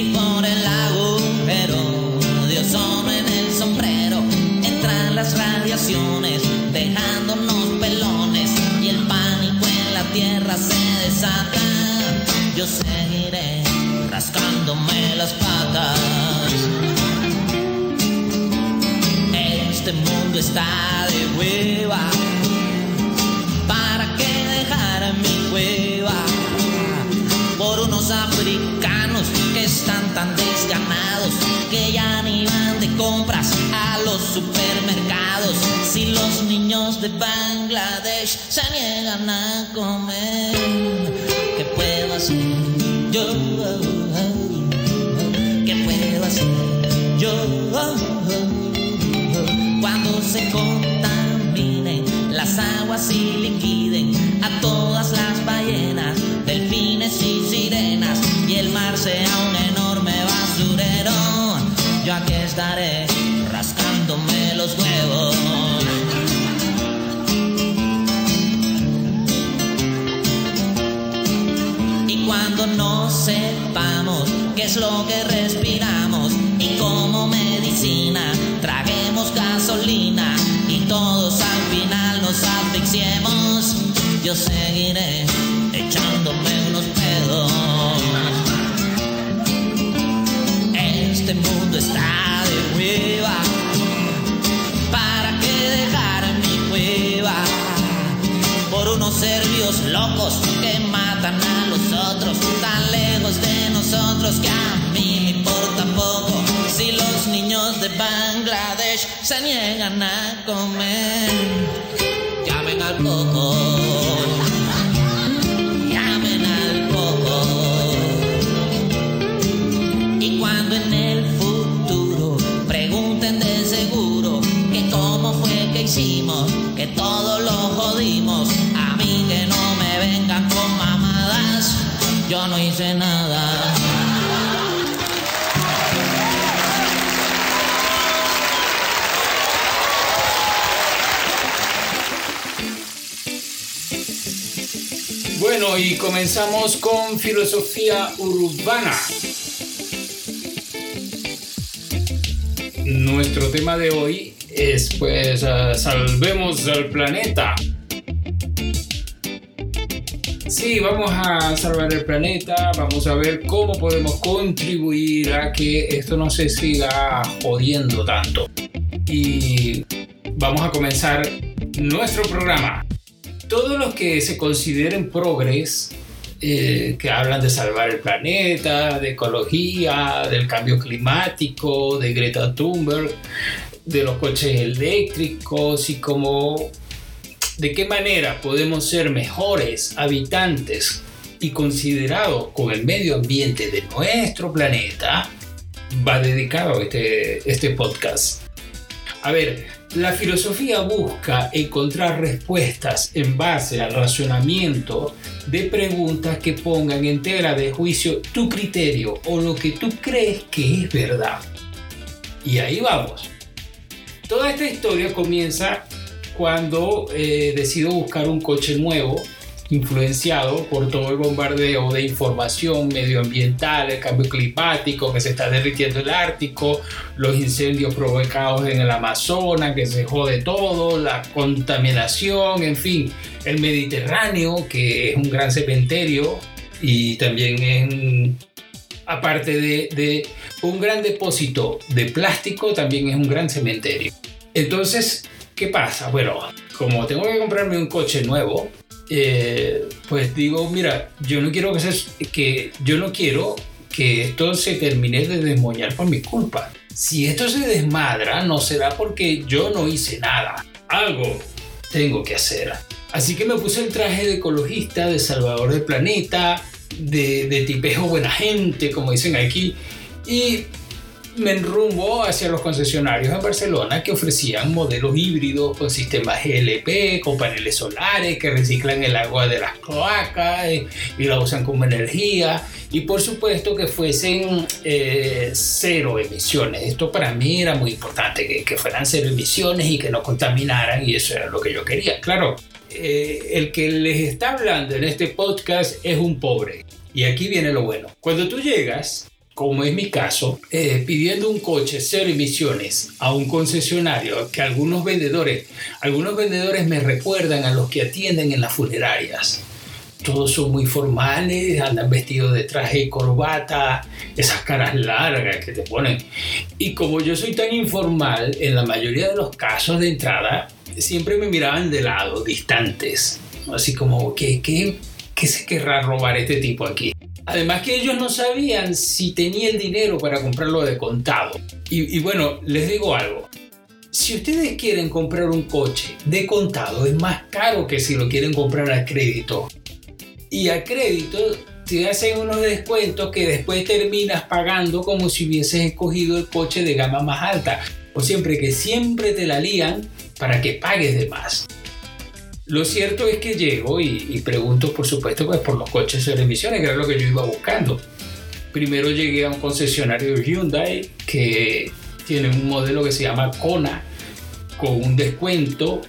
Por el agujero de ozono en el sombrero entran las radiaciones dejándonos pelones y el pánico en la tierra se desata, yo seguiré rascándome las patas. Este mundo está de hueva. Compras a los supermercados. Si los niños de Bangladesh se niegan a comer, ¿qué puedo hacer yo? ¿Qué puedo hacer yo? Cuando se contaminen las aguas y liquiden a todas las es lo que respiramos y como medicina traguemos gasolina y todos al final nos asfixiemos, yo seguiré yo no hice nada. Bueno, y comenzamos con filosofía urbana. Nuestro tema de hoy es pues ah, salvemos al planeta. Sí, vamos a salvar el planeta, vamos a ver cómo podemos contribuir a que esto no se siga jodiendo tanto. Y vamos a comenzar nuestro programa. Todos los que se consideren progres, eh, que hablan de salvar el planeta, de ecología, del cambio climático, de Greta Thunberg, de los coches eléctricos y cómo, de qué manera podemos ser mejores habitantes y considerados con el medio ambiente de nuestro planeta, va dedicado este, este podcast. A ver, la filosofía busca encontrar respuestas en base al razonamiento de preguntas que pongan en tela de juicio tu criterio o lo que tú crees que es verdad. Y ahí vamos. Toda esta historia comienza cuando eh, decido buscar un coche nuevo influenciado por todo el bombardeo de información medioambiental, el cambio climático, que se está derritiendo el Ártico, los incendios provocados en el Amazonas, que se jode todo, la contaminación, en fin, el Mediterráneo, que es un gran cementerio y también es, aparte de, de un gran depósito de plástico, también es un gran cementerio. Entonces, ¿qué pasa? Bueno, como tengo que comprarme un coche nuevo, eh, pues digo, mira, yo no quiero que, yo no quiero que esto se termine de desmoñar por mi culpa. Si esto se desmadra, no será porque yo no hice nada. Algo tengo que hacer. Así que me puse el traje de ecologista, de salvador del planeta, de, de tipejo buena gente, como dicen aquí, y me enrumbo hacia los concesionarios en Barcelona que ofrecían modelos híbridos con sistemas GLP, con paneles solares que reciclan el agua de las cloacas y, y la usan como energía y por supuesto que fuesen eh, cero emisiones. Esto para mí era muy importante, que, que, fueran cero emisiones y que no contaminaran y eso era lo que yo quería. Claro, eh, el que les está hablando en este podcast es un pobre. Y aquí viene lo bueno. Cuando tú llegas como es mi caso, eh, pidiendo un coche cero emisiones a un concesionario que algunos vendedores, algunos vendedores me recuerdan a los que atienden en las funerarias. Todos son muy formales, andan vestidos de traje y corbata, esas caras largas que te ponen. Y como yo soy tan informal, en la mayoría de los casos de entrada, siempre me miraban de lado, distantes. Así como, ¿qué, qué, qué se querrá robar este tipo aquí? Además que ellos no sabían si tenía el dinero para comprarlo de contado. Y, y, bueno, les digo algo. Si ustedes quieren comprar un coche de contado, es más caro que si lo quieren comprar a crédito. Y a crédito te hacen unos descuentos que después terminas pagando como si hubieses escogido el coche de gama más alta. O siempre que siempre te la lían para que pagues de más. Lo cierto es que llego y, pregunto, por supuesto, pues por los coches de emisiones, que era lo que yo iba buscando. Primero llegué a un concesionario Hyundai que tiene un modelo que se llama Kona, con un descuento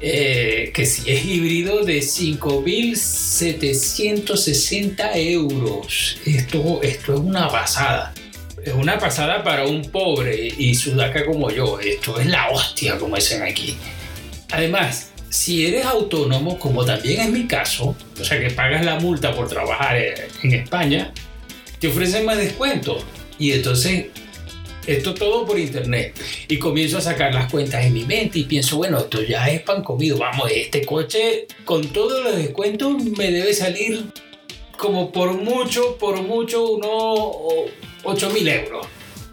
eh, que si es híbrido de 5.760 euros. Esto, esto es una pasada. Es una pasada para un pobre y sudaca como yo. Esto es la hostia, como dicen aquí. Además, si eres autónomo, como también es mi caso, o sea que pagas la multa por trabajar en España, te ofrecen más descuento. Y entonces, esto todo por internet. Y comienzo a sacar las cuentas en mi mente y pienso, bueno, esto ya es pan comido. Vamos, este coche con todos los descuentos me debe salir como por mucho, por mucho, unos 8 mil euros.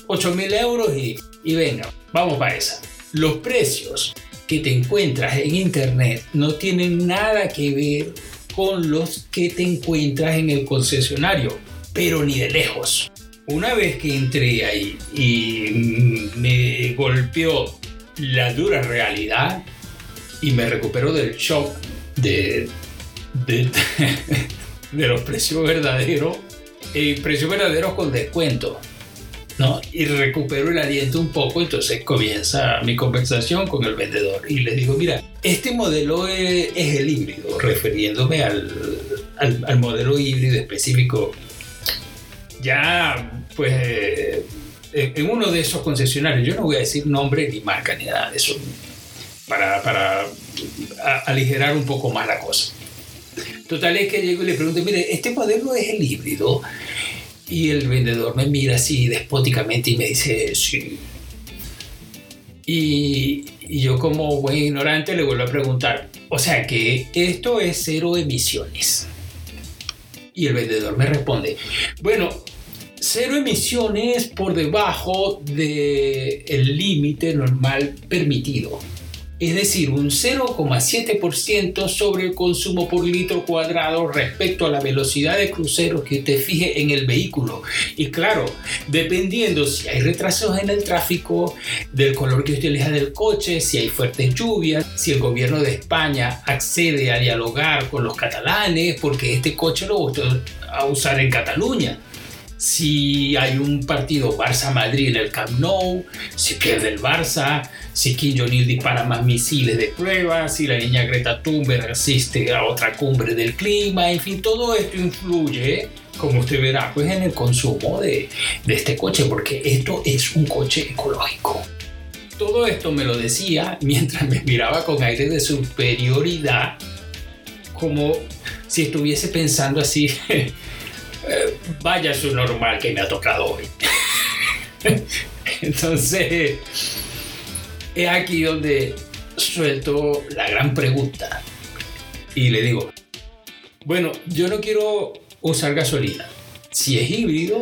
8 mil euros y, y venga, vamos para esa. Los precios que te encuentras en internet no tienen nada que ver con los que te encuentras en el concesionario, pero ni de lejos. Una vez que entré ahí y me golpeó la dura realidad y me recuperó del shock de, de, de los precios verdaderos, eh, precios verdaderos con descuento ¿no? Y recupero el aliento un poco, entonces comienza mi conversación con el vendedor y le digo, mira, este modelo es, es el híbrido, refiriéndome al, al, modelo híbrido específico. Ya, pues, eh, en uno de esos concesionarios, yo no voy a decir nombre ni marca ni nada de eso, para, para aligerar un poco más la cosa. Total es que llego y le pregunto, mire, este modelo es el híbrido. Y el vendedor me mira así despóticamente y me dice, sí. Y, y, yo como buen ignorante le vuelvo a preguntar, o sea que esto es cero emisiones. Y el vendedor me responde, bueno, cero emisiones por debajo del el límite normal permitido es decir, un 0,7% sobre el consumo por litro cuadrado respecto a la velocidad de crucero que usted fije en el vehículo. Y claro, dependiendo si hay retrasos en el tráfico, del color que usted elija del coche, si hay fuertes lluvias, si el gobierno de España accede a dialogar con los catalanes, porque este coche lo va a usar en Cataluña si hay un partido Barça-Madrid en el Camp Nou, si pierde el Barça, si Kim Jong-il dispara más misiles de prueba, si la niña Greta Thunberg asiste a otra cumbre del clima, en fin, todo esto influye, como usted verá, pues en el consumo de, este coche, porque esto es un coche ecológico. Todo esto me lo decía mientras me miraba con aire de superioridad, como si estuviese pensando así vaya su normal que me ha tocado hoy. Entonces, es aquí donde suelto la gran pregunta y le digo, bueno, yo no quiero usar gasolina. Si es híbrido,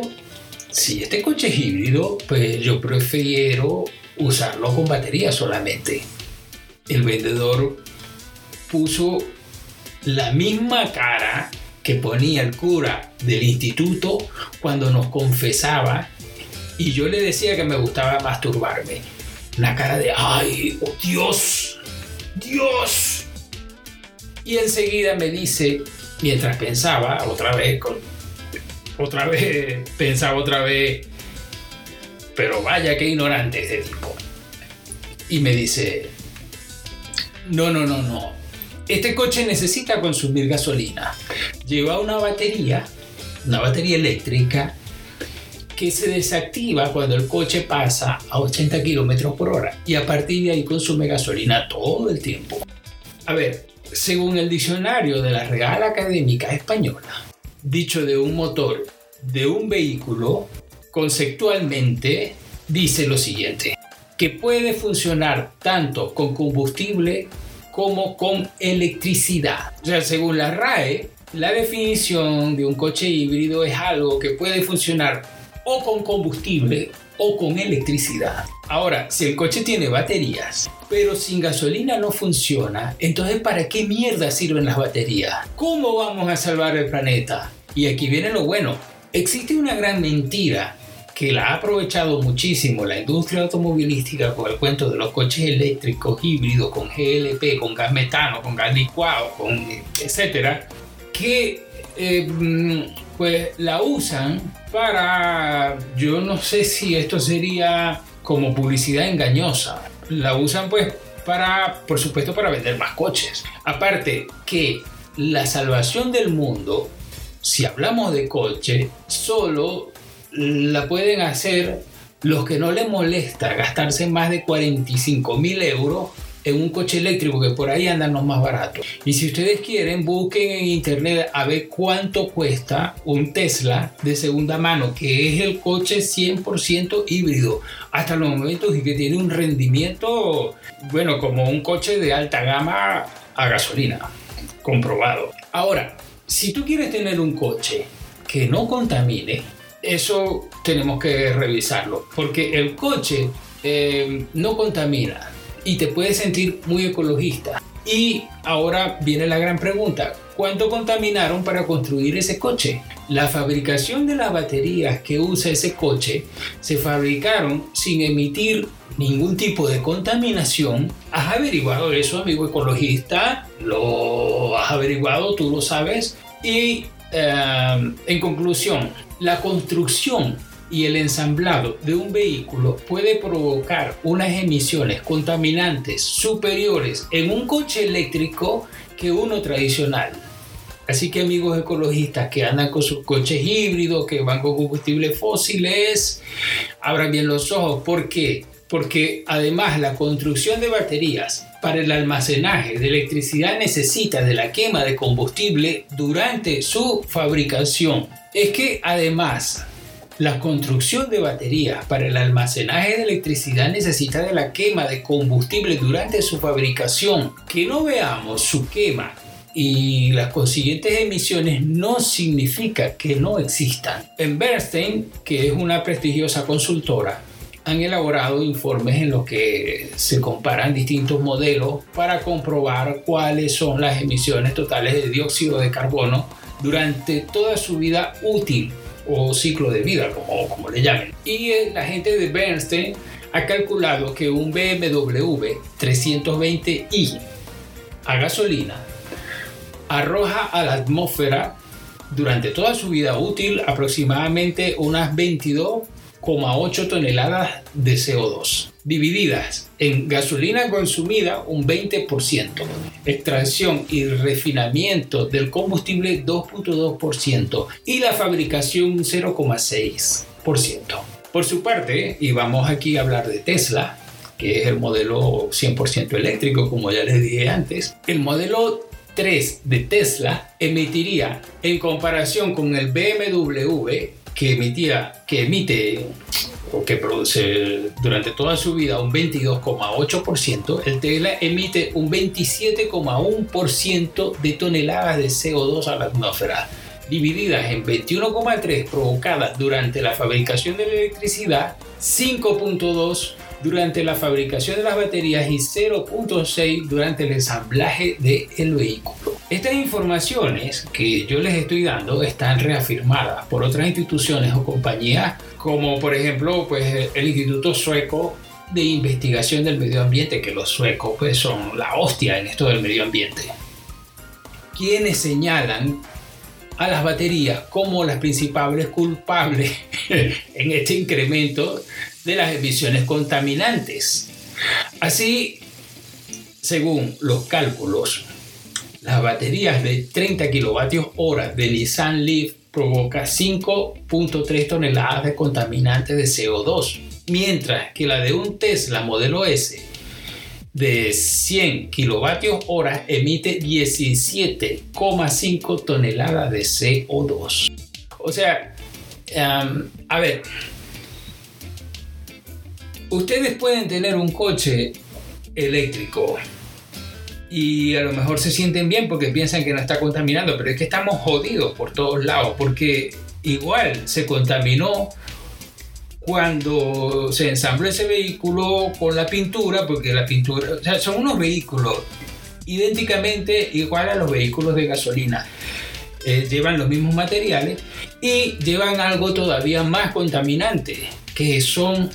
si este coche es híbrido, pues yo prefiero usarlo con batería solamente. El vendedor puso la misma cara que ponía el cura del instituto cuando nos confesaba y yo le decía que me gustaba masturbarme. Una cara de, ay, oh Dios, Dios. Y enseguida me dice, mientras pensaba, otra vez, con, otra vez, pensaba otra vez, pero vaya que ignorante este tipo. Y me dice, no, no, no, no. Este coche necesita consumir gasolina. Lleva una batería, una batería eléctrica, que se desactiva cuando el coche pasa a 80 kilómetros por hora y a partir de ahí consume gasolina todo el tiempo. A ver, según el diccionario de la Real Académica Española, dicho de un motor de un vehículo, conceptualmente dice lo siguiente, que puede funcionar tanto con combustible como con electricidad. O sea, según la RAE, la definición de un coche híbrido es algo que puede funcionar o con combustible o con electricidad. Ahora, si el coche tiene baterías, pero sin gasolina no funciona, entonces ¿para qué mierda sirven las baterías? ¿Cómo vamos a salvar el planeta? Y aquí viene lo bueno. Existe una gran mentira que la ha aprovechado muchísimo la industria automovilística con el cuento de los coches eléctricos híbridos, con GLP, con gas metano, con gas licuado, con etcétera, que eh, mm, pues la usan para, yo no sé si esto sería como publicidad engañosa, la usan pues para, por supuesto, para vender más coches. Aparte que la salvación del mundo, si hablamos de coche, solo la pueden hacer los que no les molesta gastarse más de 45 mil euros en un coche eléctrico que por ahí andan los más baratos. Y si ustedes quieren, busquen en internet a ver cuánto cuesta un Tesla de segunda mano, que es el coche 100% híbrido, hasta los momentos y que tiene un rendimiento, bueno, como un coche de alta gama a gasolina, comprobado. Ahora, si tú quieres tener un coche que no contamine, eso tenemos que revisarlo, porque el coche eh, no contamina, y te puedes sentir muy ecologista. Y ahora viene la gran pregunta, ¿cuánto contaminaron para construir ese coche? La fabricación de las baterías que usa ese coche se fabricaron sin emitir ningún tipo de contaminación. ¿Has averiguado eso, amigo ecologista? ¿Lo has averiguado? ¿Tú lo sabes? Y eh, en conclusión, la construcción y el ensamblado de un vehículo puede provocar unas emisiones contaminantes superiores en un coche eléctrico que uno tradicional. Así que amigos ecologistas que andan con sus coches híbridos, que van con combustibles fósiles, abran bien los ojos. ¿Por qué? Porque además la construcción de baterías para el almacenaje de electricidad necesita de la quema de combustible durante su fabricación. Es que además la construcción de baterías para el almacenaje de electricidad necesita de la quema de combustible durante su fabricación. Que no veamos su quema y las consiguientes emisiones no significa que no existan. En Bernstein, que es una prestigiosa consultora, han elaborado informes en los que se comparan distintos modelos para comprobar cuáles son las emisiones totales de dióxido de carbono durante toda su vida útil o ciclo de vida, como, como le llamen. Y la gente de Bernstein ha calculado que un BMW 320i a gasolina arroja a la atmósfera durante toda su vida útil aproximadamente unas 22,8 toneladas de CO2 divididas en gasolina consumida un 20%, extracción y refinamiento del combustible 2.2% y la fabricación un 0,6%. Por su parte, y vamos aquí a hablar de Tesla, que es el modelo 100% eléctrico, como ya les dije antes, el modelo 3 de Tesla emitiría, en comparación con el BMW, que emitía, que emite o que produce durante toda su vida un 22,8%, el Tesla emite un 27,1% de toneladas de CO2 a la atmósfera, divididas en 21,3 provocadas durante la fabricación de la electricidad, 5,2 durante la fabricación de las baterías y 0.6 durante el ensamblaje del vehículo. Estas informaciones que yo les estoy dando están reafirmadas por otras instituciones o compañías como por ejemplo pues, el Instituto Sueco de Investigación del Medio Ambiente, que los suecos pues, son la hostia en esto del medio ambiente, quienes señalan a las baterías como las principales culpables en este incremento de las emisiones contaminantes. Así, según los cálculos, las baterías de 30 kilovatios hora de Nissan Leaf provoca 5.3 toneladas de contaminantes de CO2, mientras que la de un Tesla modelo S de 100 kilovatios hora emite 17,5 toneladas de CO2. O sea, a ver, ustedes pueden tener un coche eléctrico y a lo mejor se sienten bien porque piensan que no está contaminando, pero es que estamos jodidos por todos lados porque igual se contaminó cuando se ensambló ese vehículo con la pintura, porque la pintura, o sea, son unos vehículos idénticamente igual a los vehículos de gasolina. Eh, llevan los mismos materiales y llevan algo todavía más contaminante, que son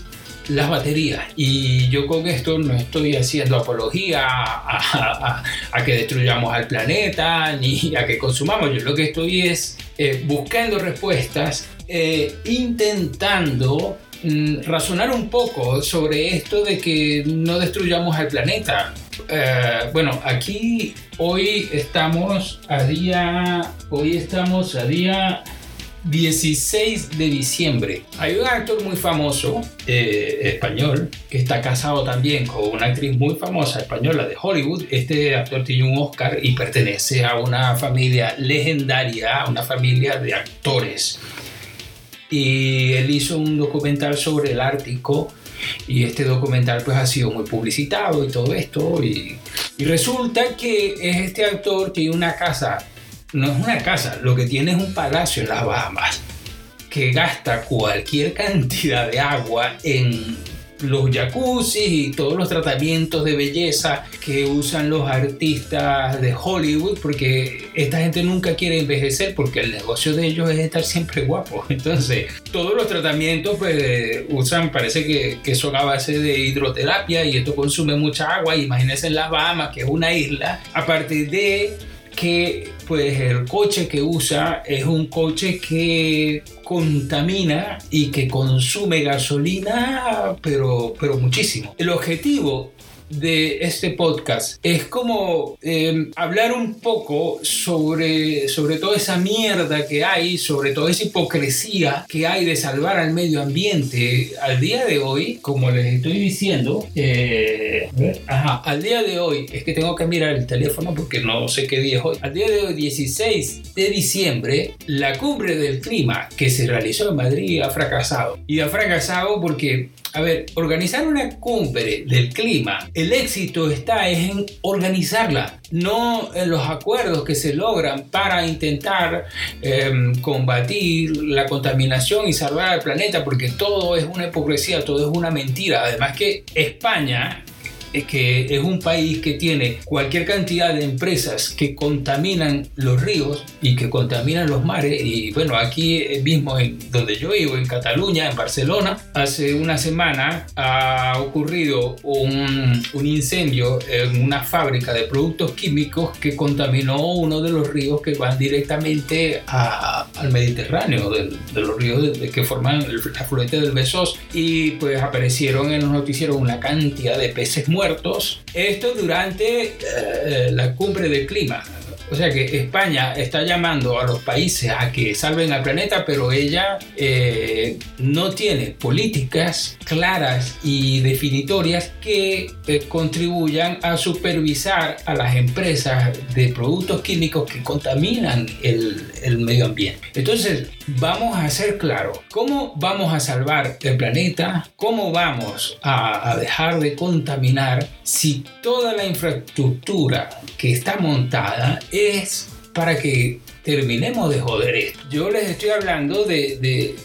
las baterías. Y yo con esto no estoy haciendo apología a, que destruyamos al planeta ni a que consumamos. Yo lo que estoy es eh, buscando respuestas, eh, intentando mm, razonar un poco sobre esto de que no destruyamos al planeta. Eh, bueno, aquí hoy estamos a día, hoy estamos a día 16 de diciembre. Hay un actor muy famoso eh, español que está casado también con una actriz muy famosa española de Hollywood. Este actor tiene un Oscar y pertenece a una familia legendaria, una familia de actores. Y él hizo un documental sobre el Ártico y este documental pues ha sido muy publicitado y todo esto y, y resulta que es este actor tiene una casa no es una casa, lo que tiene es un palacio en las Bahamas que gasta cualquier cantidad de agua en los jacuzzi y todos los tratamientos de belleza que usan los artistas de Hollywood, porque esta gente nunca quiere envejecer porque el negocio de ellos es estar siempre guapos. Entonces, todos los tratamientos pues usan, parece que, que son a base de hidroterapia y esto consume mucha agua. Imagínense en las Bahamas, que es una isla, a partir de que pues el coche que usa es un coche que contamina y que consume gasolina, pero, pero muchísimo. El objetivo de este podcast es como em, hablar un poco sobre, sobre toda esa mierda que hay, sobre toda esa hipocresía que hay de salvar al medio ambiente. Al día de hoy, como les estoy diciendo, eh, al día de hoy, es que tengo que mirar el teléfono porque no sé qué día es hoy. Al día de hoy, 16 de diciembre, la cumbre del clima que se realizó en Madrid ha fracasado. Y ha fracasado porque a ver, organizar una cumbre del clima, el éxito está en organizarla, no en los acuerdos que se logran para intentar em, combatir la contaminación y salvar al planeta, porque todo es una hipocresía, todo es una mentira. Además que España que es un país que tiene cualquier cantidad de empresas que contaminan los ríos y que contaminan los mares. Y bueno, aquí mismo en donde yo vivo, en Cataluña, en Barcelona, hace una semana ha ocurrido un, un incendio en una fábrica de productos químicos que contaminó uno de los ríos que van directamente al Mediterráneo, de, los ríos que forman el afluente del Besós. Y pues aparecieron en los noticieros una cantidad de peces muertos esto durante eh, la cumbre del clima. O sea que España está llamando a los países a que salven al planeta, pero ella eh, no tiene políticas claras y definitorias que eh, contribuyan a supervisar a las empresas de productos químicos que contaminan el, medio ambiente. Entonces, vamos a ser claros, ¿cómo vamos a salvar el planeta? ¿Cómo vamos a, a dejar de contaminar si toda la infraestructura que está montada es para que terminemos de joder esto. Yo les estoy hablando de,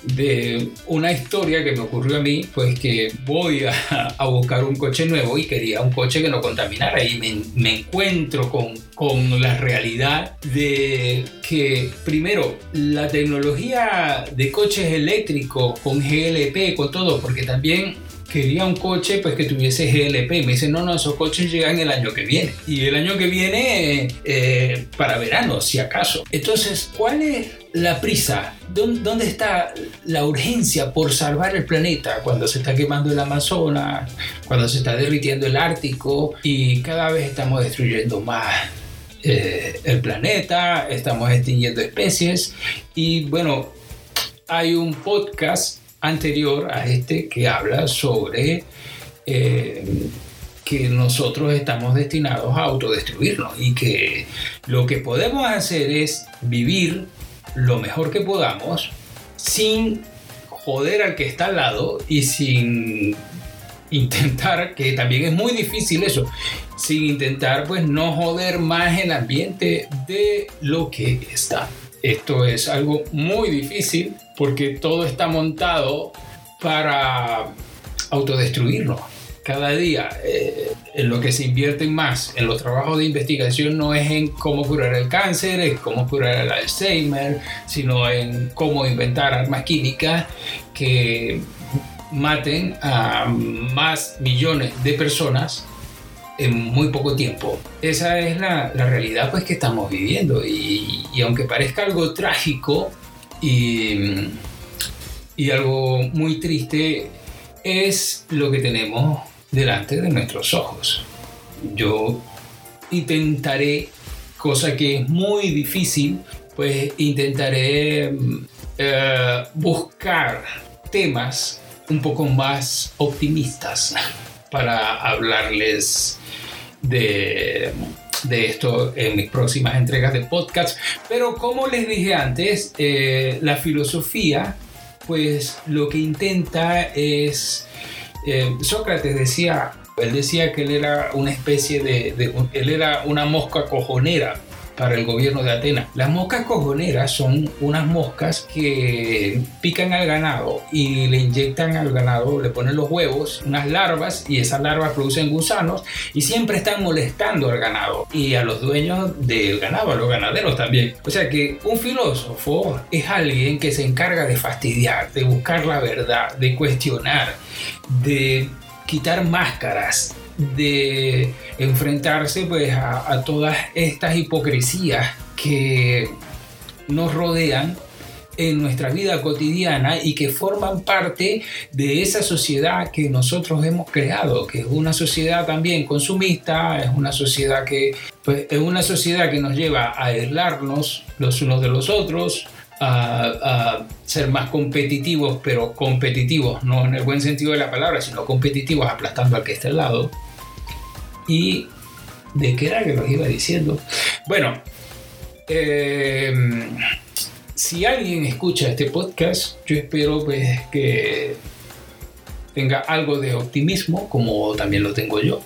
de, una historia que me ocurrió a mí, pues que voy a, a, buscar un coche nuevo y quería un coche que no contaminara y me, me encuentro con, con la realidad de que primero la tecnología de coches eléctricos con GLP, con todo, porque también quería un coche pues que tuviese GLP. Me dice, no, no, esos coches llegan el año que viene. Y el año que viene eh, para verano, si acaso. Entonces, ¿cuál es la prisa? ¿Dónde está la urgencia por salvar el planeta cuando se está quemando el Amazonas, cuando se está derritiendo el Ártico y cada vez estamos destruyendo más eh, el planeta, estamos extinguiendo especies y bueno, hay un podcast anterior a este que habla sobre eh, que nosotros estamos destinados a autodestruirnos y que lo que podemos hacer es vivir lo mejor que podamos sin joder al que está al lado y sin intentar, que también es muy difícil eso, sin intentar pues no joder más el ambiente de lo que está. Esto es algo muy difícil porque todo está montado para autodestruirnos. Cada día eh, en lo que se invierte más en los trabajos de investigación no es en cómo curar el cáncer, en cómo curar el Alzheimer, sino en cómo inventar armas químicas que maten a más millones de personas en muy poco tiempo. Esa es la, realidad pues que estamos viviendo y, aunque parezca algo trágico y, y algo muy triste, es lo que tenemos delante de nuestros ojos. Yo intentaré, cosa que es muy difícil, pues intentaré eh, buscar temas un poco más optimistas para hablarles de, de, esto en mis próximas entregas de podcast. Pero como les dije antes, eh, la filosofía, pues lo que intenta es... Eh, Sócrates decía, él decía que él era una especie de, de, él era una mosca cojonera para el gobierno de Atenas. Las moscas cojoneras son unas moscas que pican al ganado y le inyectan al ganado, le ponen los huevos, unas larvas y esas larvas producen gusanos y siempre están molestando al ganado y a los dueños del ganado, a los ganaderos también. O sea que un filósofo es alguien que se encarga de fastidiar, de buscar la verdad, de cuestionar, de quitar máscaras, de enfrentarse pues a, a, todas estas hipocresías que nos rodean en nuestra vida cotidiana y que forman parte de esa sociedad que nosotros hemos creado, que es una sociedad también consumista, es una sociedad que pues, es una sociedad que nos lleva a aislarnos los unos de los otros, a, a, ser más competitivos, pero competitivos no en el buen sentido de la palabra, sino competitivos aplastando al que está al lado. ¿Y de qué era que los iba diciendo? Bueno, eh, si alguien escucha este podcast, yo espero pues que tenga algo de optimismo, como también lo tengo yo